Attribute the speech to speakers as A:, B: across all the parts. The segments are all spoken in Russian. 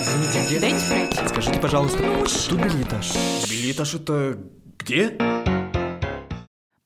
A: Извините, где?
B: Дайте пройти.
A: Скажите, пожалуйста, тут билетаж. Билетаж это где?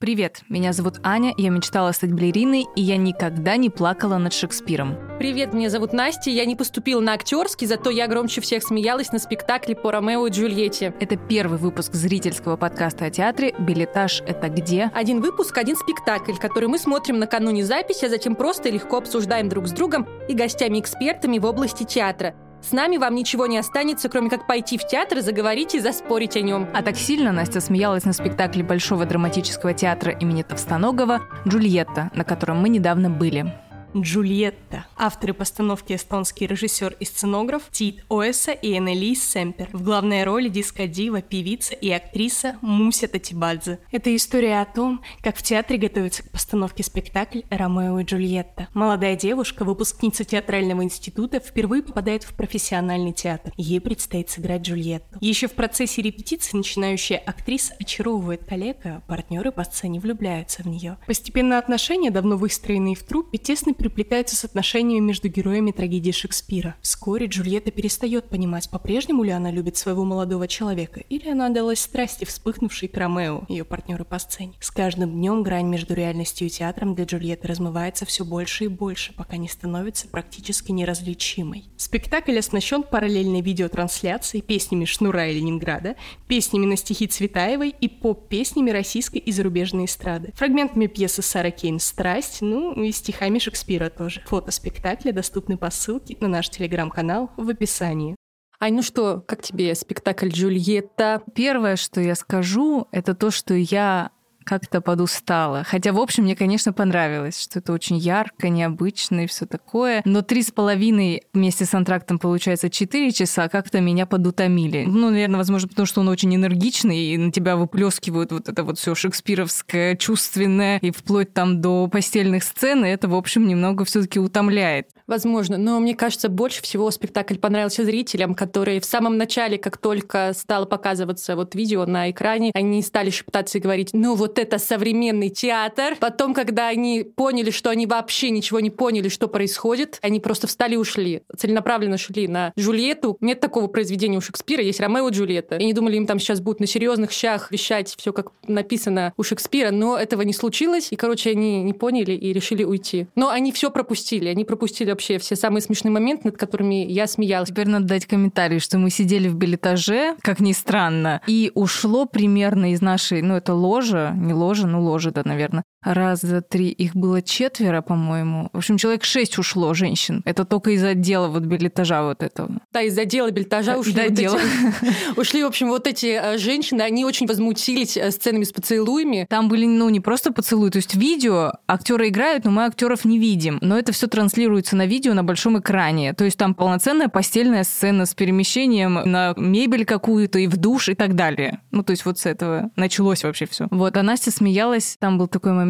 C: Привет, меня зовут Аня, я мечтала стать балериной, и я никогда не плакала над Шекспиром.
B: Привет, меня зовут Настя, я не поступила на актерский, зато я громче всех смеялась на спектакле по Ромео и Джульетте.
C: Это первый выпуск зрительского подкаста о театре «Билетаж – это где?».
B: Один выпуск, один спектакль, который мы смотрим накануне записи, а затем просто и легко обсуждаем друг с другом и гостями-экспертами в области театра. С нами вам ничего не останется, кроме как пойти в театр, заговорить и заспорить о нем.
C: А так сильно Настя смеялась на спектакле Большого драматического театра имени Товстоногова «Джульетта», на котором мы недавно были.
D: Джульетта. Авторы постановки эстонский режиссер и сценограф Тит Оэса и Энелис Семпер. В главной роли дискодива, певица и актриса Муся Татибадзе. Это история о том, как в театре готовится к постановке спектакль «Ромео и Джульетта». Молодая девушка, выпускница театрального института, впервые попадает в профессиональный театр. Ей предстоит сыграть Джульетту. Еще в процессе репетиции начинающая актриса очаровывает коллега, партнеры по сцене влюбляются в нее. Постепенно отношения, давно выстроенные в труппе, тесно переплетаются с отношениями между героями трагедии Шекспира. Вскоре Джульетта перестает понимать, по-прежнему ли она любит своего молодого человека, или она отдалась страсти, вспыхнувшей к Ромео, ее партнеры по сцене. С каждым днем грань между реальностью и театром для Джульетты размывается все больше и больше, пока не становится практически неразличимой. Спектакль оснащен параллельной видеотрансляцией, песнями Шнура и Ленинграда, песнями на стихи Цветаевой и поп-песнями российской и зарубежной эстрады, фрагментами пьесы Сара Кейн «Страсть», ну и стихами Шекспира Шекспира тоже. Фото спектакля доступны по ссылке на наш телеграм-канал в описании.
B: Ай, ну что, как тебе спектакль Джульетта?
C: Первое, что я скажу, это то, что я как-то подустала. Хотя, в общем, мне, конечно, понравилось, что это очень ярко, необычно и все такое. Но три с половиной вместе с антрактом получается четыре часа как-то меня подутомили. Ну, наверное, возможно, потому что он очень энергичный, и на тебя выплескивают вот это вот все шекспировское, чувственное, и вплоть там до постельных сцен, и это, в общем, немного все-таки утомляет.
B: Возможно, но мне кажется, больше всего спектакль понравился зрителям, которые в самом начале, как только стало показываться вот видео на экране, они стали шептаться и говорить, ну вот это современный театр. Потом, когда они поняли, что они вообще ничего не поняли, что происходит, они просто встали и ушли. Целенаправленно шли на Джульетту. Нет такого произведения у Шекспира, есть Ромео и Джульетта. И они думали, им там сейчас будут на серьезных щах вещать все, как написано у Шекспира, но этого не случилось. И, короче, они не поняли и решили уйти. Но они все пропустили. Они пропустили вообще все самые смешные моменты, над которыми я смеялась.
C: Теперь надо дать комментарий, что мы сидели в билетаже, как ни странно, и ушло примерно из нашей, ну это ложа, не ложа, ну ложа, да, наверное, раз, два, три, их было четверо, по-моему. В общем, человек шесть ушло женщин. Это только из отдела вот билетажа вот этого.
B: Да, из отдела билетажа ушли.
C: Да,
B: вот
C: отдела.
B: эти- ушли, в общем, вот эти э, женщины, они очень возмутились э, сценами с поцелуями.
C: Там были, ну, не просто поцелуи, то есть видео, актеры играют, но мы актеров не видим. Но это все транслируется на видео на большом экране. То есть там полноценная постельная сцена с перемещением на мебель какую-то и в душ и так далее. Ну, то есть вот с этого началось вообще все. Вот, а Настя смеялась, там был такой момент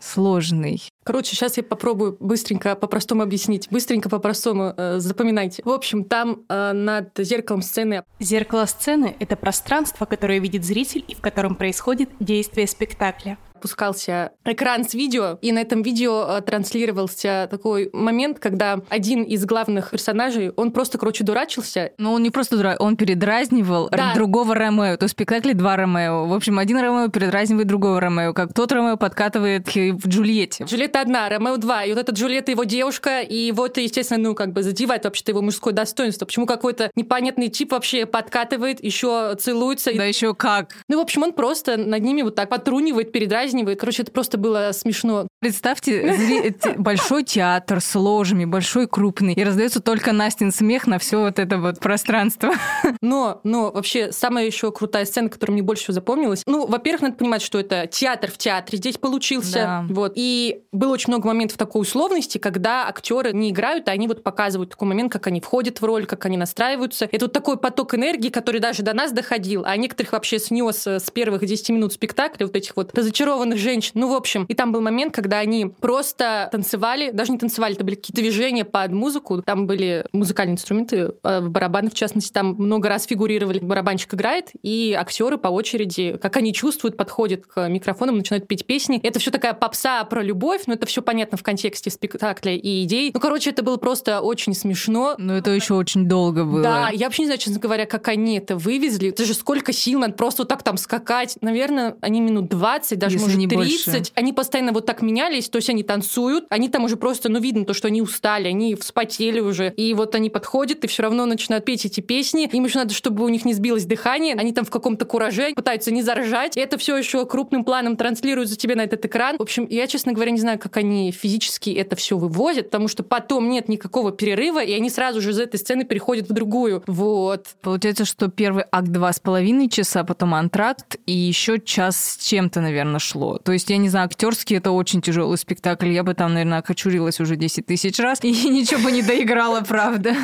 C: сложный.
B: Короче, сейчас я попробую быстренько по-простому объяснить. Быстренько по-простому э, запоминайте. В общем, там э, над зеркалом сцены
D: Зеркало сцены — это пространство, которое видит зритель и в котором происходит действие спектакля.
B: Опускался экран с видео, и на этом видео э, транслировался такой момент, когда один из главных персонажей, он просто, короче, дурачился.
C: Но он не просто дурак, он передразнивал
B: Да.
C: другого Ромео. То есть в спектакле два Ромео. В общем, один Ромео передразнивает другого Ромео, как тот Ромео подкатывает к- в Джульетте.
B: Джульетта одна, Ромео два, и вот эта Джульетта его девушка, и его это, естественно, ну, как бы задевает вообще-то его мужское достоинство. Почему какой-то непонятный тип вообще подкатывает, еще целуется. и-
C: Да еще как.
B: Ну, в общем, он просто над ними вот так потрунивает, передразнивает. Короче, это просто было смешно.
C: Представьте те- большой театр с ложами, большой крупный, и раздается только Настин смех на все вот это вот пространство.
B: Но, но вообще самая еще крутая сцена, которая мне больше всего запомнилась. Ну, во-первых, надо понимать, что это театр в театре здесь получился.
C: Да.
B: Вот. И было очень много моментов такой условности, когда актеры не играют, а они вот показывают такой момент, как они входят в роль, как они настраиваются. Это вот такой поток энергии, который даже до нас доходил, а некоторых вообще снес э, с первых 10 минут спектакля, вот этих вот разочарованных нарисованных женщин. Ну, в общем, и там был момент, когда они просто танцевали, даже не танцевали, это были какие-то движения под музыку. Там были музыкальные инструменты, э, барабаны, в частности, там много раз фигурировали. Барабанщик играет, и актеры по очереди, как они чувствуют, подходят к микрофонам, начинают петь песни. Это все такая попса про любовь, но это все понятно в контексте спектакля и идей. Ну, короче, это было просто очень смешно.
C: Но это еще очень долго было.
B: Да, я вообще не знаю, честно говоря, как они это вывезли. Это же сколько сил надо просто вот так там скакать. Наверное, они минут 20, даже
C: Если
B: может
C: не
B: 30.
C: больше.
B: Они постоянно вот так менялись, то есть они танцуют, они там уже просто, ну, видно то, что они устали, они вспотели уже. И вот они подходят и все равно начинают петь эти песни. Им еще надо, чтобы у них не сбилось дыхание. Они там в каком-то кураже пытаются не заржать. И это все еще крупным планом транслируется тебе на этот экран. В общем, я, честно говоря, не знаю, как они физически это все вывозят, потому что потом нет никакого перерыва, и они сразу же из этой сцены переходят в другую. Вот.
C: Получается, что первый акт два с половиной часа, потом антракт, и еще час с чем-то, наверное, шло. То есть, я не знаю, актерский это очень тяжелый спектакль. Я бы там, наверное, окочурилась уже 10 тысяч раз и ничего бы не доиграла, правда.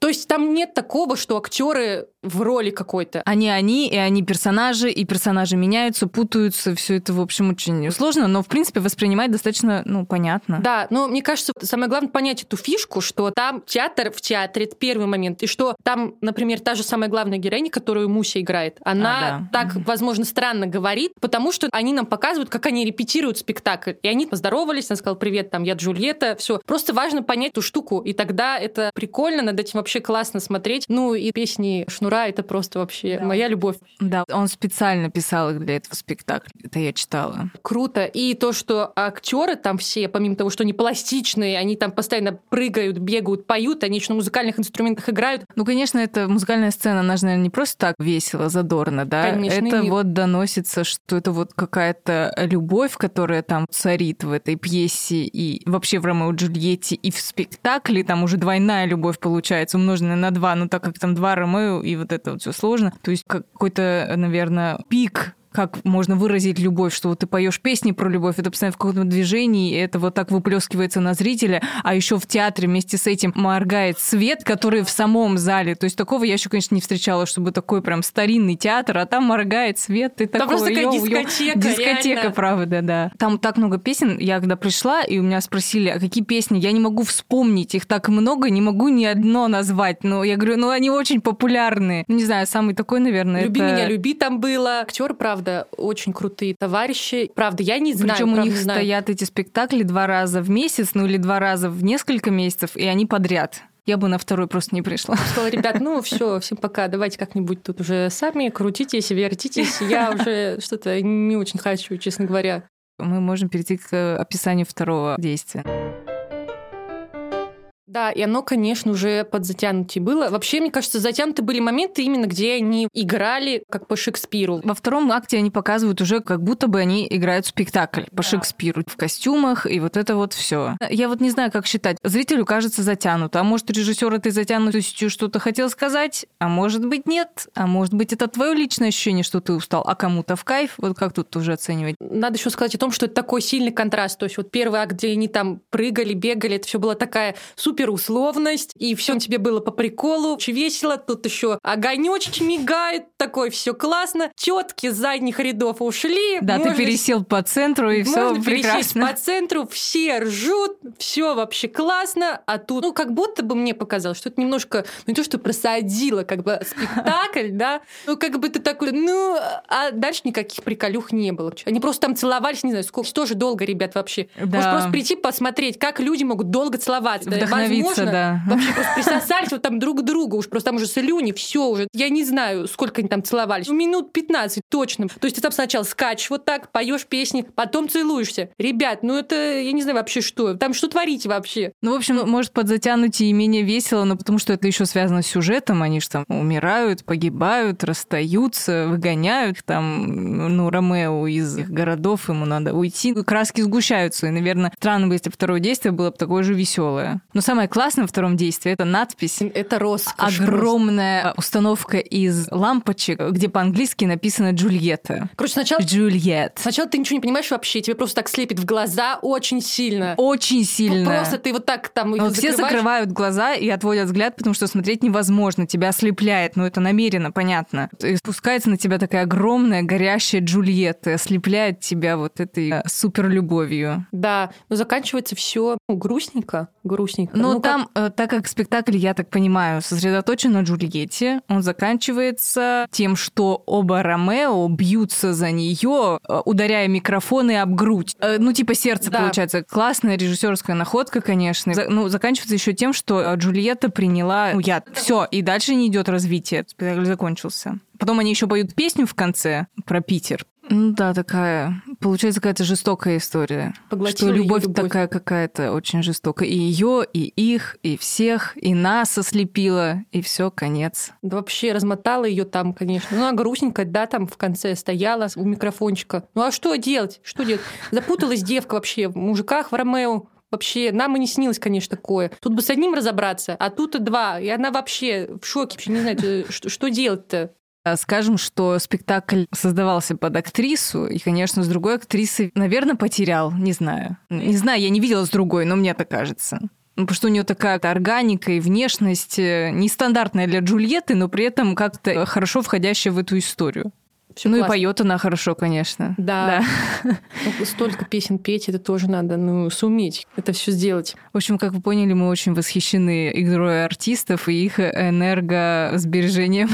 B: То есть там нет такого, что актеры в роли какой-то.
C: Они они, и они персонажи, и персонажи меняются, путаются. Все это, в общем, очень сложно, но, в принципе, воспринимать достаточно, ну, понятно.
B: Да, но мне кажется, самое главное понять эту фишку, что там театр в театре, это первый момент, и что там, например, та же самая главная героиня, которую Муся играет, она
C: А, да.
B: так, возможно, странно говорит, потому что они нам показывают, как они репетируют спектакль. И они поздоровались, она сказала, привет, там, я Джульетта, все. Просто важно понять эту штуку, и тогда это прикольно, над этим вообще классно смотреть. Ну, и песни Шнура, это просто вообще моя любовь.
C: Да, он специально писал их для этого спектакля. Это я читала.
B: Круто. И то, что актеры там все, помимо того, что они пластичные, они там постоянно прыгают, бегают, поют, они еще на музыкальных инструментах играют.
C: Ну, конечно, эта музыкальная сцена, она же, наверное, не просто так весело, задорно, да?
B: Конечно,
C: это
B: и-
C: вот доносится, что это вот какая-то любовь, которая там царит в этой пьесе и вообще в Ромео и Джульетте, и в спектакле там уже двойная любовь получается, умноженная на два, ну так как там два Ромео, и вот это вот все сложно. То есть какой-то, наверное, пик как можно выразить любовь, что вот ты поешь песни про любовь, это постоянно в каком-то движении, это вот так выплескивается на зрителя, а еще в театре вместе с этим моргает свет, который в самом зале. То есть такого я еще, конечно, не встречала, чтобы такой прям старинный театр, а там моргает свет, ты
B: Там
C: такой,
B: просто
C: йоу.
B: дискотека,
C: Дискотека,
B: реально.
C: правда, да. Там так много песен, я когда пришла, и у меня спросили, а какие песни, я не могу вспомнить, их так много, не могу ни одно назвать. Но я говорю, ну они очень популярные. Ну, не знаю, самый такой, наверное,
B: Люби
C: это...
B: меня, люби там было. Актеры, правда, очень крутые товарищи. Правда, я не знаю.
C: Причем у
B: правда,
C: них
B: знаю.
C: стоят эти спектакли два раза в месяц, ну или два раза в несколько месяцев, и они подряд. Я бы на второй просто не пришла.
B: Сказала, ребят, ну все, всем пока, давайте как-нибудь тут уже сами крутитесь, вертитесь. Я уже что-то не очень хочу, честно говоря.
C: Мы можем перейти к описанию второго действия.
B: Да, и оно, конечно, уже подзатянутее было. Вообще, мне кажется, затянуты были моменты именно, где они играли как по Шекспиру.
C: Во втором акте они показывают уже, как будто бы они играют спектакль по Шекспиру в костюмах, и вот это вот все. Я вот не знаю, как считать. Зрителю кажется затянуто. А может, режиссер этой затянутостью что-то хотел сказать, а может быть, нет. А может быть, это твое личное ощущение, что ты устал, а кому-то в кайф. Вот как тут уже оценивать?
B: Надо еще сказать о том, что это такой сильный контраст. То есть вот первый акт, где они там прыгали, бегали, это все была такая супер условность, и все тебе было по приколу, очень весело. Тут еще огонечки мигают, такой все классно. Тетки с задних рядов ушли.
C: Да,
B: можно
C: ты пересел по центру, и все прекрасно.
B: по центру, все ржут, все вообще классно, а тут, ну, как будто бы мне показалось, что это немножко, ну, не то, что просадило, как бы, спектакль, да, ну, как бы ты такой, ну, а дальше никаких приколюх не было. Они просто там целовались, не знаю, сколько, тоже долго, ребят, вообще.
C: Да.
B: просто прийти посмотреть, как люди могут долго целоваться.
C: Вдохновиться,
B: Возможно,
C: да.
B: Вообще просто присосались вот там друг к другу, уж просто там уже слюни, все уже. Я не знаю, сколько они там целовались. Ну, минут 15 точно. То есть ты там сначала скачешь вот так, поешь песни, потом целуешься. Ребят, ну это, я не знаю вообще что. Там что творите вообще?
C: Ну, в общем, может подзатянутее и менее весело, но потому что это еще связано с сюжетом. Они же там умирают, погибают, расстаются, выгоняют там, ну, Ромео из их городов, ему надо уйти. Краски сгущаются. И, наверное, странно бы, если бы второе действие было бы такое же веселое. Но самое самое классное во втором действии — это надпись.
B: Это роскошь.
C: Огромная просто. установка из лампочек, где по-английски написано «Джульетта».
B: Короче, сначала...
C: Джульет.
B: Сначала ты ничего не понимаешь вообще, тебе просто так слепит в глаза очень сильно.
C: Очень сильно.
B: Просто ты вот так там
C: Но все закрывают глаза и отводят взгляд, потому что смотреть невозможно, тебя ослепляет, но это намеренно, понятно. И спускается на тебя такая огромная горящая Джульетта, ослепляет тебя вот этой э, суперлюбовью.
B: Да, но заканчивается все грустненько, грустненько.
C: Но
B: Ну, как-
C: там, э, так как спектакль, я так понимаю, сосредоточен на Джульетте, он заканчивается тем, что оба Ромео бьются за нее, э, ударяя микрофоны об грудь. Э, Ну, типа сердце,
B: Да.
C: получается. Классная режиссерская находка, конечно. За- Ну, заканчивается еще тем, что Джульетта приняла ну, яд. Все, и дальше не идет развитие. Спектакль закончился. Потом они еще поют песню в конце про Питер. Ну да, такая, получается какая-то жестокая история.
B: Поглотила
C: что любовь,
B: любовь.
C: такая какая-то очень жестокая. И ее, и их, и всех, и нас ослепила, и все, конец.
B: Да вообще размотала ее там, конечно. Ну, она грустненькая, да, там в конце стояла у микрофончика. Ну, а что делать? Что делать? Запуталась девка вообще в мужиках, в Ромео. Вообще, нам и не снилось, конечно, такое. Тут бы с одним разобраться, а тут и два. И она вообще в шоке, вообще не знает, что делать-то.
C: А Скажем, что спектакль создавался под актрису, и, конечно, с другой актрисой, наверное, потерял, не знаю. Не знаю, я не видела с другой, но мне так кажется. Ну, потому что у нее такая органика и внешность э, нестандартная для Джульетты, но при этом как-то хорошо входящая в эту историю.
B: Всё
C: ну и
B: классно.
C: поет она хорошо, конечно.
B: Да. Ну, столько песен петь, это тоже надо ну, суметь это все сделать.
C: В общем, как вы поняли, мы очень восхищены игрой артистов и их энергосбережением.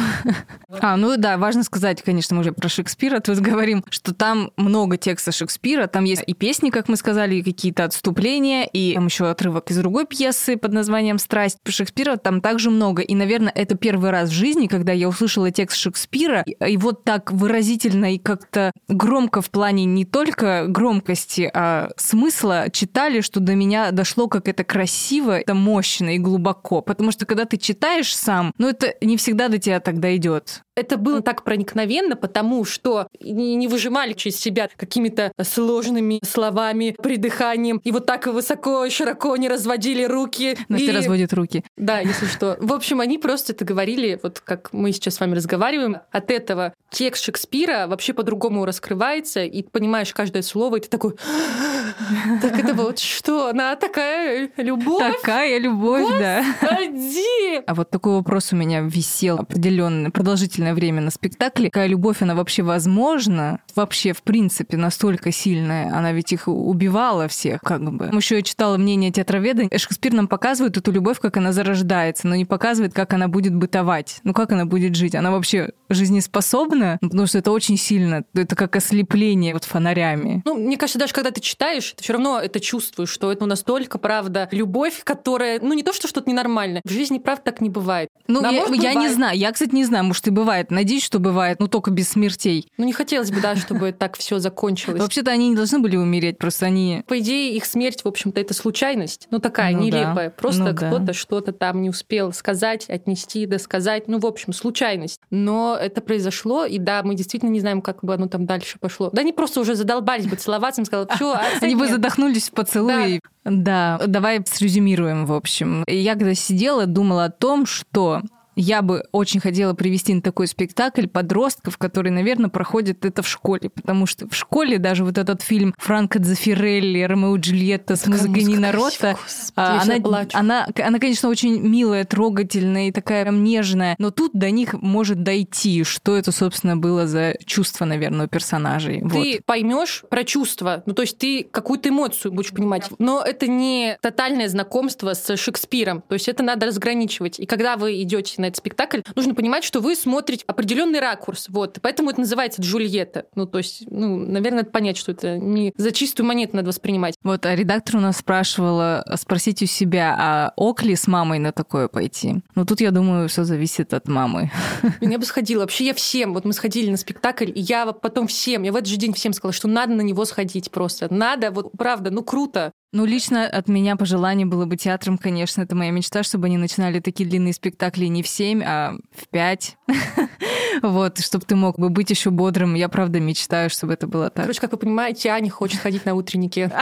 C: А, ну да, важно сказать, конечно, мы уже про Шекспира тут говорим, что там много текста Шекспира, там есть и песни, как мы сказали, и какие-то отступления, и там еще отрывок из другой пьесы под названием «Страсть». Шекспира там также много, и, наверное, это первый раз в жизни, когда я услышала текст Шекспира, и и вот так выразительно и как-то громко в плане не только громкости, а смысла читали, что до меня дошло, как это красиво, это мощно и глубоко. Потому что когда ты читаешь сам, ну это не всегда до тебя тогда идет.
B: Это было так проникновенно, потому что не, выжимали через себя какими-то сложными словами, придыханием, и вот так высоко и широко не разводили руки.
C: Настя
B: и-
C: разводит руки.
B: Да, если что. В общем, они просто это говорили, вот как мы сейчас с вами разговариваем, от этого текст Шекспира вообще по-другому раскрывается, и понимаешь каждое слово, и ты такой, так это вот что, она такая любовь?
C: Такая любовь, да. А вот такой вопрос у меня висел определенное продолжительное время на спектакле. Какая любовь, она вообще возможна? Вообще, в принципе, настолько сильная. Она ведь их убивала всех, как бы. Еще я читала мнение театроведа. Шекспир нам показывает эту любовь, как она зарождается, но не показывает, как она будет бытовать. Ну, как она будет жить. Она вообще жизнеспособна? Ну, Потому что это очень сильно. Это как ослепление вот фонарями.
B: Ну, мне кажется, даже когда ты читаешь, ты все равно это чувствуешь, что это настолько, правда, любовь, которая, ну, не то, что что-то ненормальное. В жизни, правда, так не бывает.
C: Ну,
B: Да,
C: я,
B: может,
C: я не
B: бывает.
C: знаю. Я, кстати, не знаю, может, и бывает. Надеюсь, что бывает, но только без смертей.
B: Ну, не хотелось бы, да, чтобы так все закончилось.
C: Вообще-то они не должны были умереть, просто они...
B: По идее, их смерть, в общем-то, это случайность. Ну, такая
C: Ну
B: нелепая. Просто
C: Ну
B: кто-то что-то там не успел сказать, отнести, досказать. Ну, в общем, случайность. Но это произошло, и да, мы действительно не знаем, как бы оно там дальше пошло. Да они просто уже задолбались бы целоваться, им сказали, все,
C: Они бы задохнулись в поцелуе. Да. давай срезюмируем, в общем. Я когда сидела, думала о том, что я бы очень хотела привести на такой спектакль подростков, которые, наверное, проходят это в школе, потому что в школе даже вот этот фильм Франко Дзефирелли, Ромео и Джульетта с
B: Такая
C: музыкой
B: музыка
C: Нина
B: красивая,
C: Рота,
B: господи,
C: а,
B: я
C: она,
B: плачу.
C: она, она, конечно, очень милая, трогательная и такая прям нежная, но тут до них может дойти, что это, собственно, было за чувство, наверное, у персонажей. Вот.
B: Ты поймешь про чувства, ну то есть ты какую-то эмоцию будешь понимать, но это не тотальное знакомство с Шекспиром, то есть это надо разграничивать. И когда вы идете на этот спектакль, нужно понимать, что вы смотрите определенный ракурс, вот, поэтому это называется Джульетта. Ну то есть, ну, наверное, надо понять, что это не за чистую монету надо воспринимать.
C: Вот, а редактор у нас спрашивала спросить у себя, а ок ли с мамой на такое пойти? Ну, тут, я думаю, все зависит от мамы.
B: Я бы сходила. Вообще я всем, вот мы сходили на спектакль, и я потом всем, я в этот же день всем сказала, что надо на него сходить просто. Надо, вот правда, ну круто.
C: Ну, лично от меня пожелание было бы театром, конечно, это моя мечта, чтобы они начинали такие длинные спектакли не в 7, а в 5. Вот, чтобы ты мог бы быть еще бодрым. Я правда мечтаю, чтобы это было так.
B: Короче, как вы понимаете, Аня хочет ходить на утренники.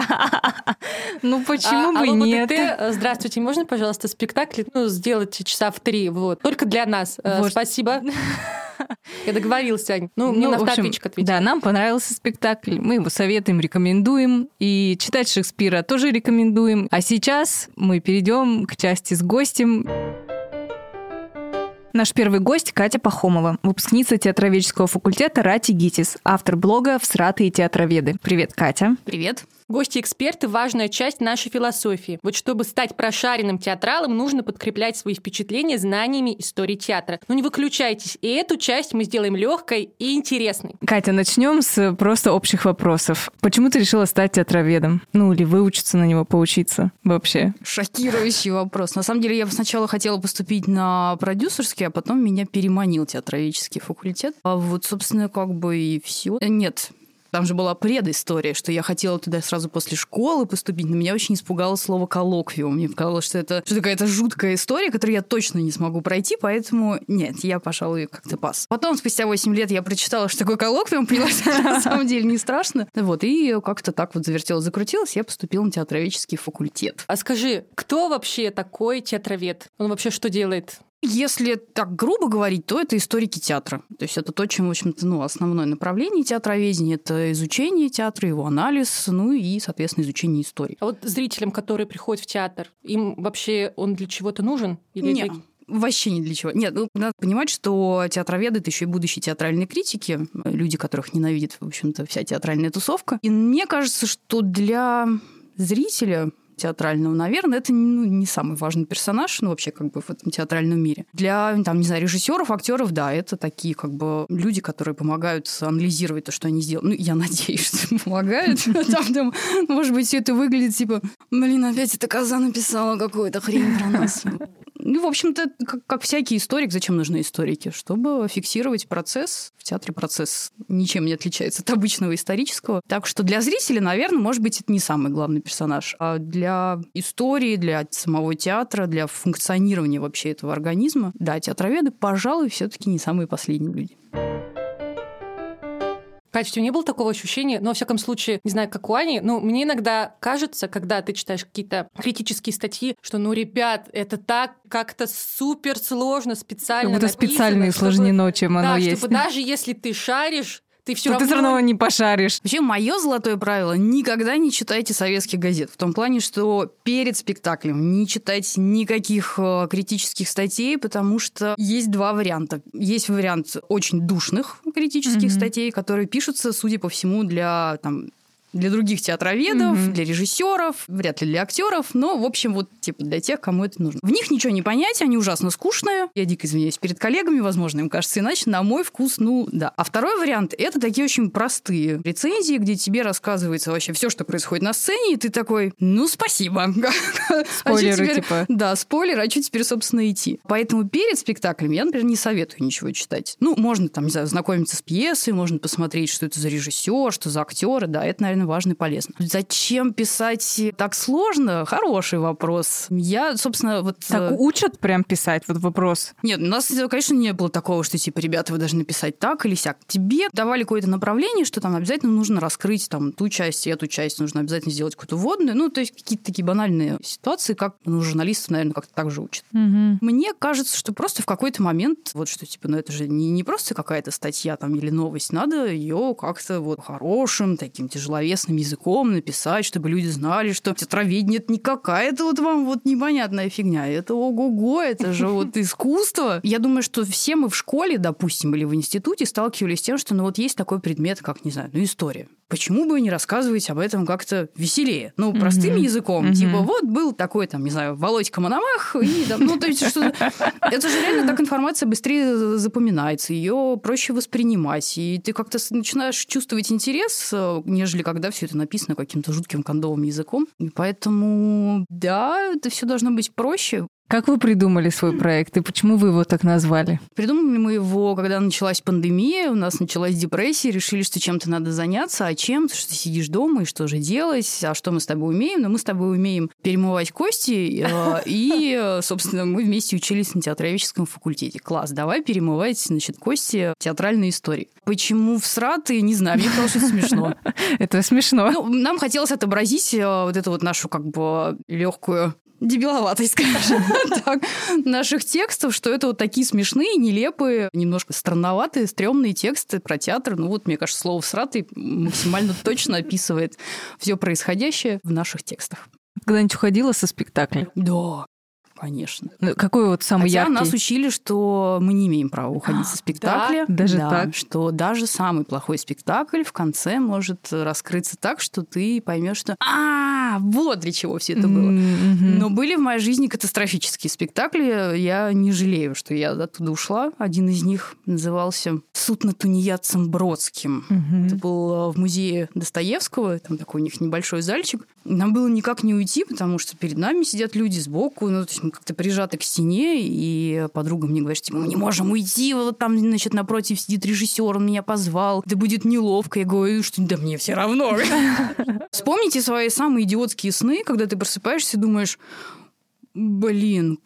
C: Ну почему
B: А-
C: бы
B: а
C: нет?
B: Э, здравствуйте, можно, пожалуйста, спектакль ну, сделать часа в три, вот. Только для нас. Э. Спасибо. Я договорилась, Ань. Ну, мне
C: Ну,
B: на автоответчик ответь.
C: Да, нам понравился спектакль. Мы его советуем, рекомендуем. И читать Шекспира тоже рекомендуем. А сейчас мы перейдем к части с гостем. Наш первый гость Катя Пахомова, выпускница театроведческого факультета Рати ГИТИС, автор блога «Всратые театроведы». Привет, Катя.
E: Привет.
B: Гости-эксперты – важная часть нашей философии. Вот чтобы стать прошаренным театралом, нужно подкреплять свои впечатления знаниями истории театра. Но не выключайтесь, и эту часть мы сделаем легкой и интересной.
C: Катя, начнем с просто общих вопросов. Почему ты решила стать театроведом? Ну, или выучиться на него, поучиться вообще?
E: Шокирующий вопрос. На самом деле, я сначала хотела поступить на продюсерский, а потом меня переманил театроведческий факультет. А вот, собственно, как бы и все. Нет, там же была предыстория, что я хотела туда сразу после школы поступить, но меня очень испугало слово коллоквиум. Мне показалось, что это что какая-то жуткая история, которую я точно не смогу пройти, поэтому нет, я, пожалуй, как-то пас. Потом, спустя 8 лет, я прочитала, что такое коллоквиум, поняла, что на самом деле не страшно. Вот, и как-то так вот завертелось, закрутилось, я поступила на театроведческий факультет.
B: А скажи, кто вообще такой театровед? Он вообще что делает?
E: Если так грубо говорить, то это историки театра. То есть это то, чем, в общем-то, ну, основное направление театроведения. Это изучение театра, его анализ, ну и, соответственно, изучение истории.
B: А вот зрителям, которые приходят в театр, им вообще он для чего-то нужен? Или
E: Не,
B: это-
E: Вообще ни для чего. Нет, ну, надо понимать, что театроведы — это еще и будущие театральные критики, люди, которых ненавидит, в общем-то, вся театральная тусовка. И мне кажется, что для зрителя театрального, наверное, это ну, не самый важный персонаж, ну, вообще, как бы в этом театральном мире. Для, там, не знаю, режиссеров, актеров, да, это такие, как бы, люди, которые помогают анализировать то, что они сделали. Ну, я надеюсь, что помогают. Там, там, может быть, все это выглядит, типа, блин, опять эта коза написала какую-то хрень про нас. Ну, в общем-то, как, как всякий историк, зачем нужны историки? Чтобы фиксировать процесс. В театре процесс ничем не отличается от обычного исторического. Так что для зрителя, наверное, может быть, это не самый главный персонаж. А для истории, для самого театра, для функционирования вообще этого организма, да, театроведы, пожалуй, все-таки не самые последние люди.
B: Тебя не было такого ощущения, но, во всяком случае, не знаю, как у Ани, но мне иногда кажется, когда ты читаешь какие-то критические статьи, что, ну, ребят, это так как-то супер сложно, специально
C: Как будто
B: написано,
C: специально
B: чтобы-
C: чем оно
B: да,
C: есть.
B: чтобы даже если ты шаришь, ты все
C: То ты все равно не пошаришь.
E: Вообще, мое золотое правило – никогда не читайте советских газет. В том плане, что перед спектаклем не читайте никаких э, критических статей, потому что есть два варианта. Есть вариант очень душных критических
C: Мгм.
E: статей, которые пишутся, судя по всему, для там, для других театроведов,
C: Мгм.
E: для режиссеров, вряд ли для актеров, но, в общем, вот типа для тех, кому это нужно. В них ничего не понять, они ужасно скучные. Я дико извиняюсь перед коллегами, возможно, им кажется иначе. На мой вкус, ну да. А второй вариант это такие очень простые рецензии, где тебе рассказывается вообще все, что происходит на сцене, и ты такой, ну спасибо. А
C: Спойлеры,
E: теперь-
C: типа.
E: Да, спойлер, а что теперь, собственно, идти? Поэтому перед спектаклем я, например, не советую ничего читать. Ну, можно там, не знаю, знакомиться с пьесой, можно посмотреть, что это за режиссер, что за актеры, да, это, наверное, важно и полезно. Зачем писать так сложно? Хороший вопрос. Я, собственно, вот... э,
C: Так учат прям писать, вот вопрос.
E: нет, у нас, конечно, не было такого, что, типа, ребята, вы должны писать так или сяк. Тебе давали какое-то направление, что там обязательно нужно раскрыть там ту часть и эту часть, нужно обязательно сделать какую-то вводную. Ну, то есть какие-то такие банальные ситуации, как ну, журналистов, наверное, как-то так же учат.
C: Мгм.
E: Мне кажется, что просто в какой-то момент, вот что, типа, ну это же не, не просто какая-то статья там или новость, надо ее как-то вот хорошим, таким тяжеловесным языком написать, чтобы люди знали, что театроведение это не какая-то вот вам вот непонятная фигня, это ого-го, это же вот искусство. Я думаю, что все мы в школе, допустим, или в институте сталкивались с тем, что ну вот есть такой предмет, как, не знаю, ну история. Почему бы не рассказывать об этом как-то веселее? Ну, простым
C: Мгм.
E: языком.
C: Мгм.
E: Типа, вот был такой, там, не знаю, Володька Мономах, и там, ну, то есть, что это же реально так информация быстрее запоминается, ее проще воспринимать, и ты как-то начинаешь чувствовать интерес, э, нежели когда все это написано каким-то жутким кондовым языком. И поэтому, да, это все должно быть проще.
C: Как вы придумали свой проект и почему вы его так назвали?
E: Придумали мы его, когда началась пандемия, у нас началась депрессия, решили, что чем-то надо заняться, а чем? Что ты сидишь дома, и что же делать, а что мы с тобой умеем? Но мы с тобой умеем перемывать кости, э, и, собственно, мы вместе учились на театроведческом факультете. Класс, давай перемывать, значит, кости театральной истории. Почему в сраты, не знаю, мне это смешно.
C: Это смешно.
E: Ну, нам хотелось отобразить э, вот эту вот нашу как бы легкую дебиловатость, скажем так, наших текстов, что это вот такие смешные, нелепые, немножко странноватые, стрёмные тексты про театр. Ну вот, мне кажется, слово «всратый» максимально точно описывает все происходящее в наших текстах.
C: Когда-нибудь уходила со спектакля?
E: Да, конечно.
C: Ну, какой вот самый
E: Хотя
C: яркий?
E: нас учили, что мы не имеем права уходить со спектакля.
C: Да? Даже
E: Да,
C: так?
E: Что даже самый плохой спектакль в конце может раскрыться так, что ты поймешь, что «А, вот для чего все это было». Но были в моей жизни катастрофические спектакли. Я не жалею, что я оттуда ушла. Один из них назывался «Суд над тунеядцем Бродским». Это был э, в музее Достоевского, там такой у них небольшой зальчик. Нам было никак не уйти, потому что перед нами сидят люди сбоку, ну, то есть мы как-то прижаты к стене, и подруга мне говорит, что мы не можем уйти, вот там, значит, напротив сидит режиссер, он меня позвал, это будет неловко. Я говорю, что да мне все равно. Вспомните свои самые идиотские сны, когда ты просыпаешься и думаешь, блин,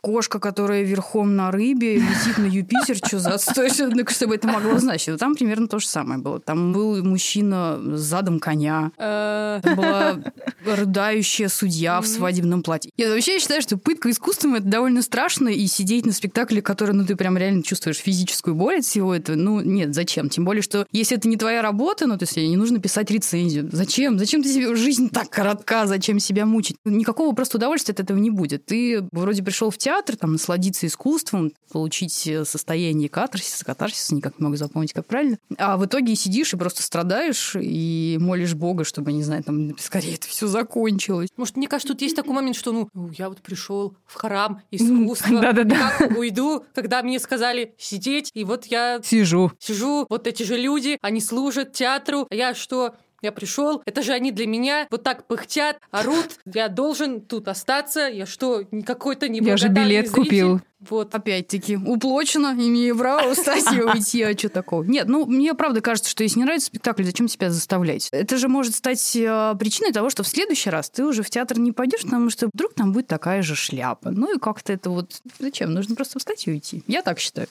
E: кошка, которая верхом на рыбе летит на Юпитер, что за отстой, ну, что бы это могло значить? Там примерно то же самое было. Там был мужчина с задом коня,
B: Э,
E: была рыдающая судья в свадебном платье. Я вообще считаю, что пытка искусством это довольно страшно, и сидеть на спектакле, который, ну, ты прям реально чувствуешь физическую боль от всего этого, ну, нет, зачем? Тем более, что если это не твоя работа, ну, то есть не нужно писать рецензию. Зачем? Зачем ты себе... Жизнь так коротка, зачем себя мучить? Никакого просто удовольствия от этого не будет. Ты вроде пришел в театр, там, насладиться искусством, получить э, состояние катарсиса, катарсиса, никак не могу запомнить, как правильно. А в итоге сидишь и просто страдаешь и молишь Бога, чтобы, не знаю, там, скорее это все закончилось.
B: Может, мне кажется, тут есть такой момент, что, ну, я вот пришел в храм искусства.
C: Да-да-да.
B: Уйду, когда мне сказали сидеть, и вот я
C: Сижу.
B: сижу, вот эти же люди, они служат театру, а я что? Я пришел, это же они для меня вот так пыхтят, орут, я должен тут остаться, я что, не какой-то
C: Я же билет
B: зритель?
C: купил.
B: Вот.
E: Опять-таки, уплочено, имею право встать и уйти, а что такого? Нет, ну, мне правда кажется, что если не нравится спектакль, зачем себя заставлять? Это же может стать э, причиной того, что в следующий раз ты уже в театр не пойдешь, потому что вдруг там будет такая же шляпа. Ну и как-то это вот... Зачем? Нужно просто встать и уйти. Я так считаю.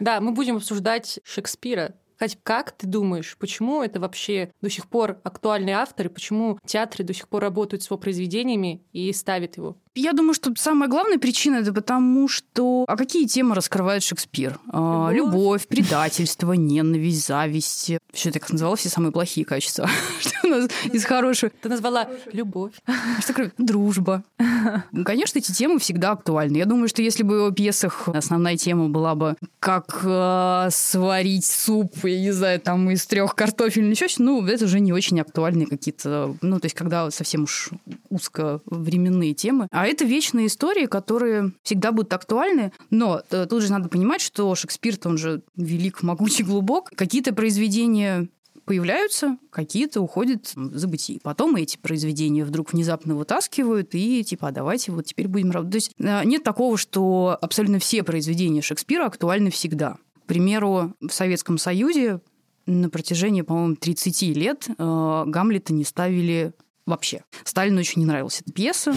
B: Да, мы будем обсуждать Шекспира. Кать, как ты думаешь, почему это вообще до сих пор актуальный автор, и почему театры до сих пор работают с его произведениями и ставят его?
E: Я думаю, что самая главная причина это потому, что... А какие темы раскрывает Шекспир? А,
B: Любовь.
E: Любовь, предательство, ненависть, зависть. Все это как называла все самые плохие качества. Что у нас из хорошего?
B: Ты назвала любовь.
E: Что такое дружба? Ну, Конечно, эти темы всегда актуальны. Я думаю, что если бы в пьесах основная тема была бы как э, сварить суп, я не знаю, там из трех картофель или еще ну, это уже не очень актуальные какие-то, ну, то есть когда совсем уж узко временные темы. А это вечные истории, которые всегда будут актуальны, но э, тут же надо понимать, что Шекспир-то он же велик, могучий, глубок. Какие-то произведения появляются, какие-то уходят в забытие. Потом эти произведения вдруг внезапно вытаскивают и типа, а давайте вот теперь будем работать. То есть э, нет такого, что абсолютно все произведения Шекспира актуальны всегда. К примеру, в Советском Союзе на протяжении, по-моему, 30 лет э, Гамлета не ставили вообще. Сталину очень не нравилась эта пьеса.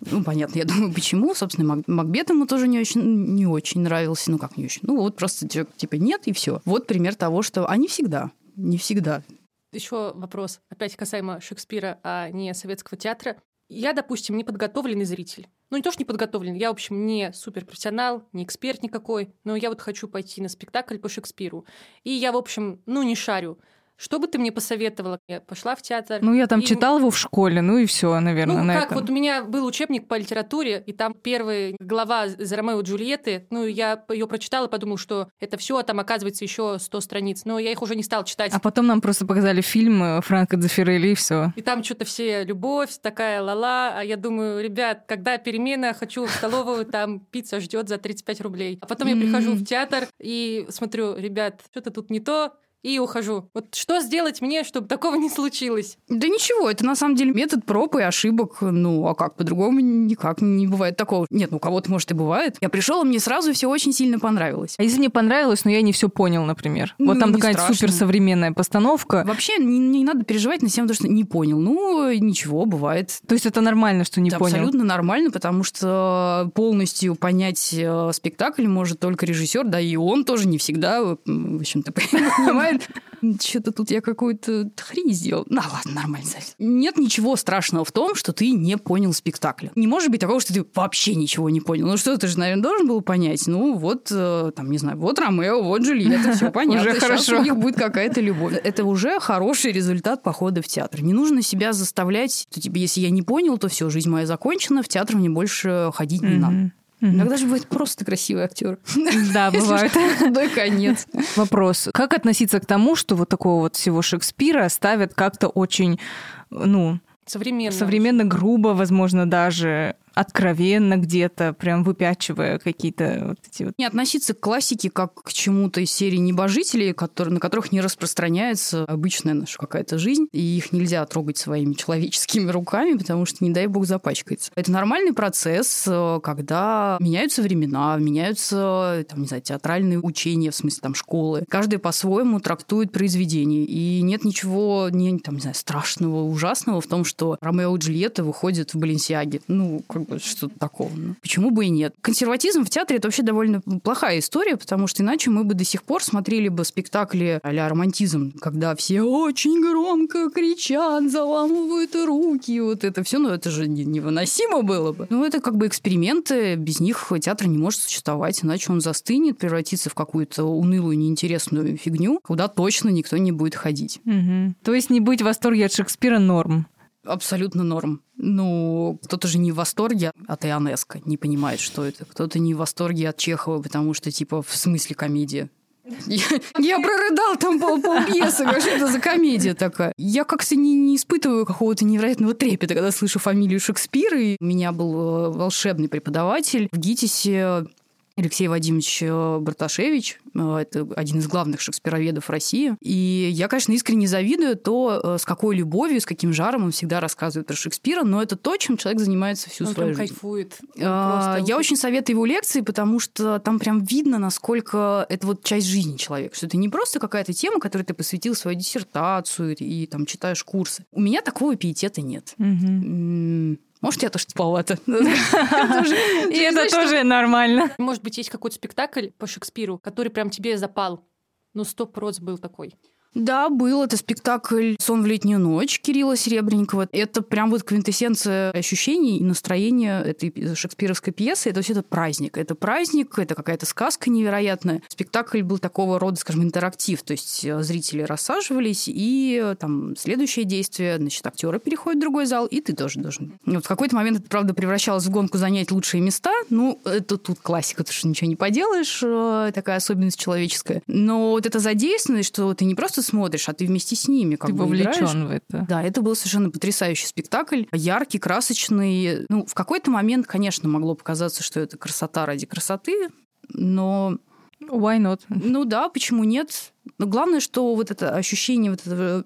E: Ну, понятно, я думаю, почему. Собственно, Мак- Макбет ему тоже не очень, не очень нравился. Ну, как не очень? Ну, вот просто типа, типа нет, и все. Вот пример того, что они всегда, не всегда.
B: Еще вопрос, опять касаемо Шекспира, а не советского театра. Я, допустим, неподготовленный зритель. Ну, не то, что неподготовленный, я, в общем, не суперпрофессионал, не эксперт никакой, но я вот хочу пойти на спектакль по Шекспиру. И я, в общем, ну, не шарю. Что бы ты мне посоветовала? Я пошла в театр.
C: Ну, я там
B: и-
C: читал его в школе, ну и все, наверное,
B: Ну,
C: на
B: как,
C: этом.
B: вот у меня был учебник по литературе, и там первая глава из Ромео и Джульетты. Ну, я ее прочитала и подумала, что это все, а там оказывается еще 100 страниц. Но я их уже не стала читать.
C: А потом нам просто показали фильм э, Франко Дзефирелли, и все.
B: И там что-то все любовь, такая лала. А я думаю, ребят, когда перемена, хочу в столовую, там пицца ждет за 35 рублей. А потом я прихожу в театр и смотрю, ребят, что-то тут не то. И ухожу. Вот что сделать мне, чтобы такого не случилось?
E: Да ничего, это на самом деле метод проб и ошибок. Ну, а как по-другому никак не бывает такого. Нет, ну у кого-то, может, и бывает. Я пришел, и мне сразу все очень сильно понравилось.
C: А если мне понравилось, но я не все понял, например?
E: Ну,
C: вот там
E: не
C: какая-то
E: страшно.
C: суперсовременная постановка.
E: Вообще не, не надо переживать на тему, того, что не понял. Ну, ничего, бывает.
C: То есть это нормально, что не
E: Это
C: понял?
E: абсолютно нормально, потому что полностью понять э, спектакль может только режиссер, да, и он тоже не всегда, в общем-то, понимает. Что-то тут я какую-то хрень сделал. Ну, ладно, нормально. Сась. Нет ничего страшного в том, что ты не понял спектакля. Не может быть такого, что ты вообще ничего не понял. Ну что, ты же, наверное, должен был понять. Ну вот, э, там, не знаю, вот Ромео, вот Джульетта, все понятно.
C: Уже хорошо.
E: у них будет какая-то любовь. Это уже хороший результат похода в театр. Не нужно себя заставлять, что, типа, если я не понял, то все, жизнь моя закончена, в театр мне больше ходить не надо.
C: Мгм.
E: Иногда же бывает просто красивый актер.
C: Да, бывает.
E: Худой конец.
C: Вопрос. Как относиться к тому, что вот такого вот всего Шекспира ставят как-то очень, ну,
B: Современно.
C: современно грубо, возможно, даже откровенно где-то, прям выпячивая какие-то вот эти вот...
E: Не относиться к классике как к чему-то из серии небожителей, которые, на которых не распространяется обычная наша какая-то жизнь, и их нельзя трогать своими человеческими руками, потому что, не дай бог, запачкается. Это нормальный процесс, э, когда меняются времена, меняются, там, не знаю, театральные учения, в смысле, там, школы. Каждый по-своему трактует произведение, и нет ничего, не, там, не знаю, страшного, ужасного в том, что Ромео и Джульетта выходят в Баленсиаге. Ну, как что-то такого. Ну, почему бы и нет? Консерватизм в театре – это вообще довольно плохая история, потому что иначе мы бы до сих пор смотрели бы спектакли а романтизм, когда все очень громко кричат, заламывают руки, вот это все, ну, это же не- невыносимо было бы. Ну, это как бы эксперименты, без них театр не может существовать, иначе он застынет, превратится в какую-то унылую, неинтересную фигню, куда точно никто не будет ходить.
C: Мгм. То есть не быть в восторге от Шекспира норм.
E: Абсолютно норм. Ну, кто-то же не в восторге от Ионеско, не понимает, что это. Кто-то не в восторге от Чехова, потому что, типа, в смысле комедия. Я, я прорыдал там пол, полпьесы, говорю, что это за комедия такая. Я как-то не, не испытываю какого-то невероятного трепета, когда слышу фамилию Шекспира. И у меня был э, волшебный преподаватель в ГИТИСе Алексей Вадимович э, Барташевич, э, это один из главных шекспироведов России. И я, конечно, искренне завидую то, э, с какой любовью, с каким жаром он всегда рассказывает про Шекспира, но это то, чем человек занимается всю
B: Он
E: свою
B: прям
E: жизнь.
B: кайфует.
E: А, Я очень советую его лекции, потому что там прям видно, насколько это вот часть жизни человека, что это не просто какая-то тема, которой ты посвятил свою диссертацию и там читаешь курсы. У меня такого пиетета нет.
C: Мгм.
E: Может, я тоже туповата.
C: И это тоже нормально.
B: Может быть, есть какой-то спектакль по Шекспиру, который прям тебе запал. Ну, стоп проц был такой.
E: Да, был. Это спектакль «Сон в летнюю ночь» Кирилла Серебренникова. Это прям вот квинтэссенция ощущений и настроения этой пи- шекспировской пьесы. Это все это праздник. Это праздник, это какая-то сказка невероятная. Спектакль был такого рода, скажем, интерактив. То есть э, зрители рассаживались, и э, там следующее действие, значит, актеры переходят в другой зал, и ты тоже должен. Вот в какой-то момент это, правда, превращалось в гонку занять лучшие места. Ну, это тут классика, ты что ничего не поделаешь, э, такая особенность человеческая. Но вот эта задействованность, что ты не просто смотришь, а ты вместе с ними как
C: Ты
E: бы играешь.
C: вовлечен в это.
E: Да, это был совершенно потрясающий спектакль, яркий, красочный. Ну, в какой-то момент, конечно, могло показаться, что это красота ради красоты, но,
C: Why not?
E: ну да, почему нет? Но главное, что вот это ощущение, вот это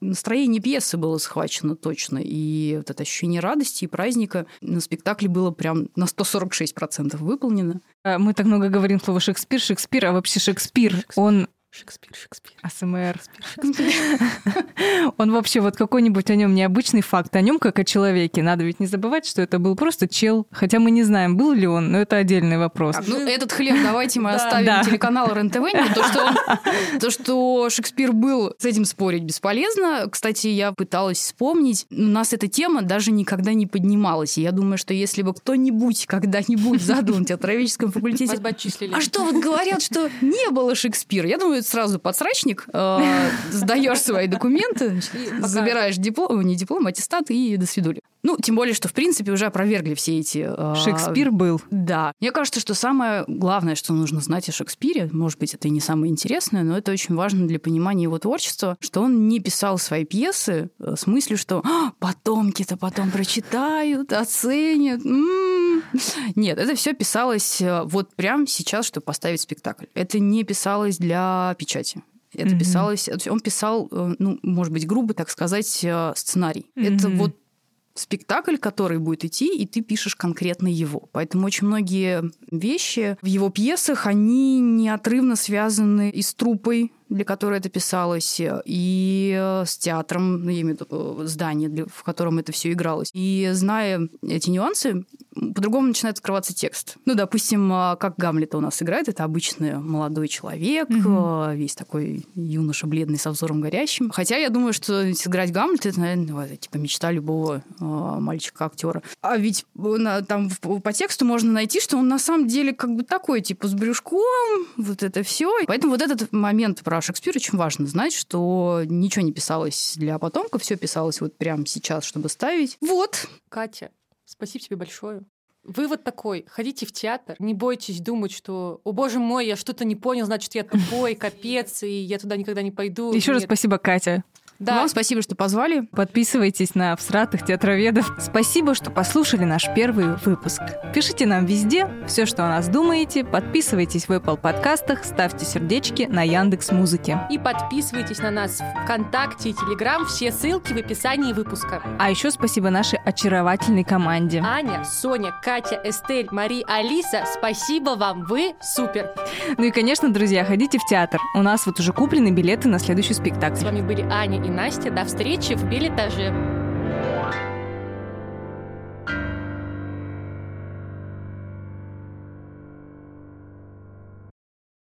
E: настроение пьесы было схвачено точно, и вот это ощущение радости и праздника на спектакле было прям на 146% выполнено.
C: А, Мы так много говорим слово Шекспир, Шекспир, а вообще Шекспир, он
B: Шекспир, Шекспир.
C: АСМР. Он вообще вот какой-нибудь о нем необычный факт, о нем как о человеке. Надо ведь не забывать, что это был просто чел. Хотя мы не знаем, был ли он, но это отдельный вопрос.
E: Так, ну, этот хлеб давайте мы оставим
C: Да.
E: телеканал РЕН-ТВ. Нет, То что, он- то, что Шекспир был, с этим спорить бесполезно. Кстати, я пыталась вспомнить, у нас эта тема даже никогда не поднималась. И я думаю, что если бы кто-нибудь когда-нибудь задал на театроведческом факультете а что вот говорят, что не было Шекспира? Я думаю, это сразу подсрачник. э, Сдаешь свои документы, забираешь диплом, не диплом, аттестат и до свидули. Ну, тем более, что, в принципе, уже опровергли все эти... э,
C: Шекспир был.
E: да. Мне кажется, что самое главное, что нужно знать о Шекспире, может быть, это и не самое интересное, но это очень важно для понимания его творчества, что он не писал свои пьесы э, с мыслью, что «А, потомки-то потом прочитают, оценят. м». Нет, это все писалось э, вот прямо сейчас, чтобы поставить спектакль. Это не писалось для печати. Это mm-hmm. писалось... Он писал, э, ну, может быть, грубо так сказать, э, сценарий. Mm-hmm. Это вот спектакль, который будет идти, и ты пишешь конкретно его. Поэтому очень многие вещи в его пьесах, они неотрывно связаны и с трупой, для которой это писалось, и э, с театром, я имею в виду э, здание, в котором это все игралось. И зная эти нюансы, по-другому начинает открываться текст. Ну, допустим, э, как Гамлета у нас играет, это обычный молодой человек, угу. весь такой юноша бледный со взором горящим. Хотя я думаю, что сыграть Гамлета, это, наверное, типа мечта любого мальчика-актера. А ведь там по тексту можно найти, что он на самом деле как бы такой, типа, с брюшком, вот это все. Поэтому вот этот момент про Шекспир очень важно знать, что ничего не писалось для потомков, все писалось вот прямо сейчас, чтобы ставить. Вот.
B: Катя, спасибо тебе большое. Вывод такой, ходите в театр, не бойтесь думать, что, о боже мой, я что-то не понял, значит, я тупой, капец, и я туда никогда не пойду.
C: Еще раз спасибо, Катя.
E: Да. Вам спасибо, что позвали.
C: Подписывайтесь на всратых театроведов. Спасибо, что послушали наш первый выпуск. Пишите нам везде все, что о нас думаете. Подписывайтесь в Apple подкастах, ставьте сердечки на Яндекс Музыке.
B: И подписывайтесь на нас в ВКонтакте и Телеграм. Все ссылки в описании выпуска.
C: А еще спасибо нашей очаровательной команде.
B: Аня, Соня, Катя, Эстель, Мари, Алиса, спасибо вам, вы супер.
C: Ну и, конечно, друзья, ходите в театр. У нас вот уже куплены билеты на следующий спектакль.
B: С вами были Аня и Настя. До встречи в билетаже.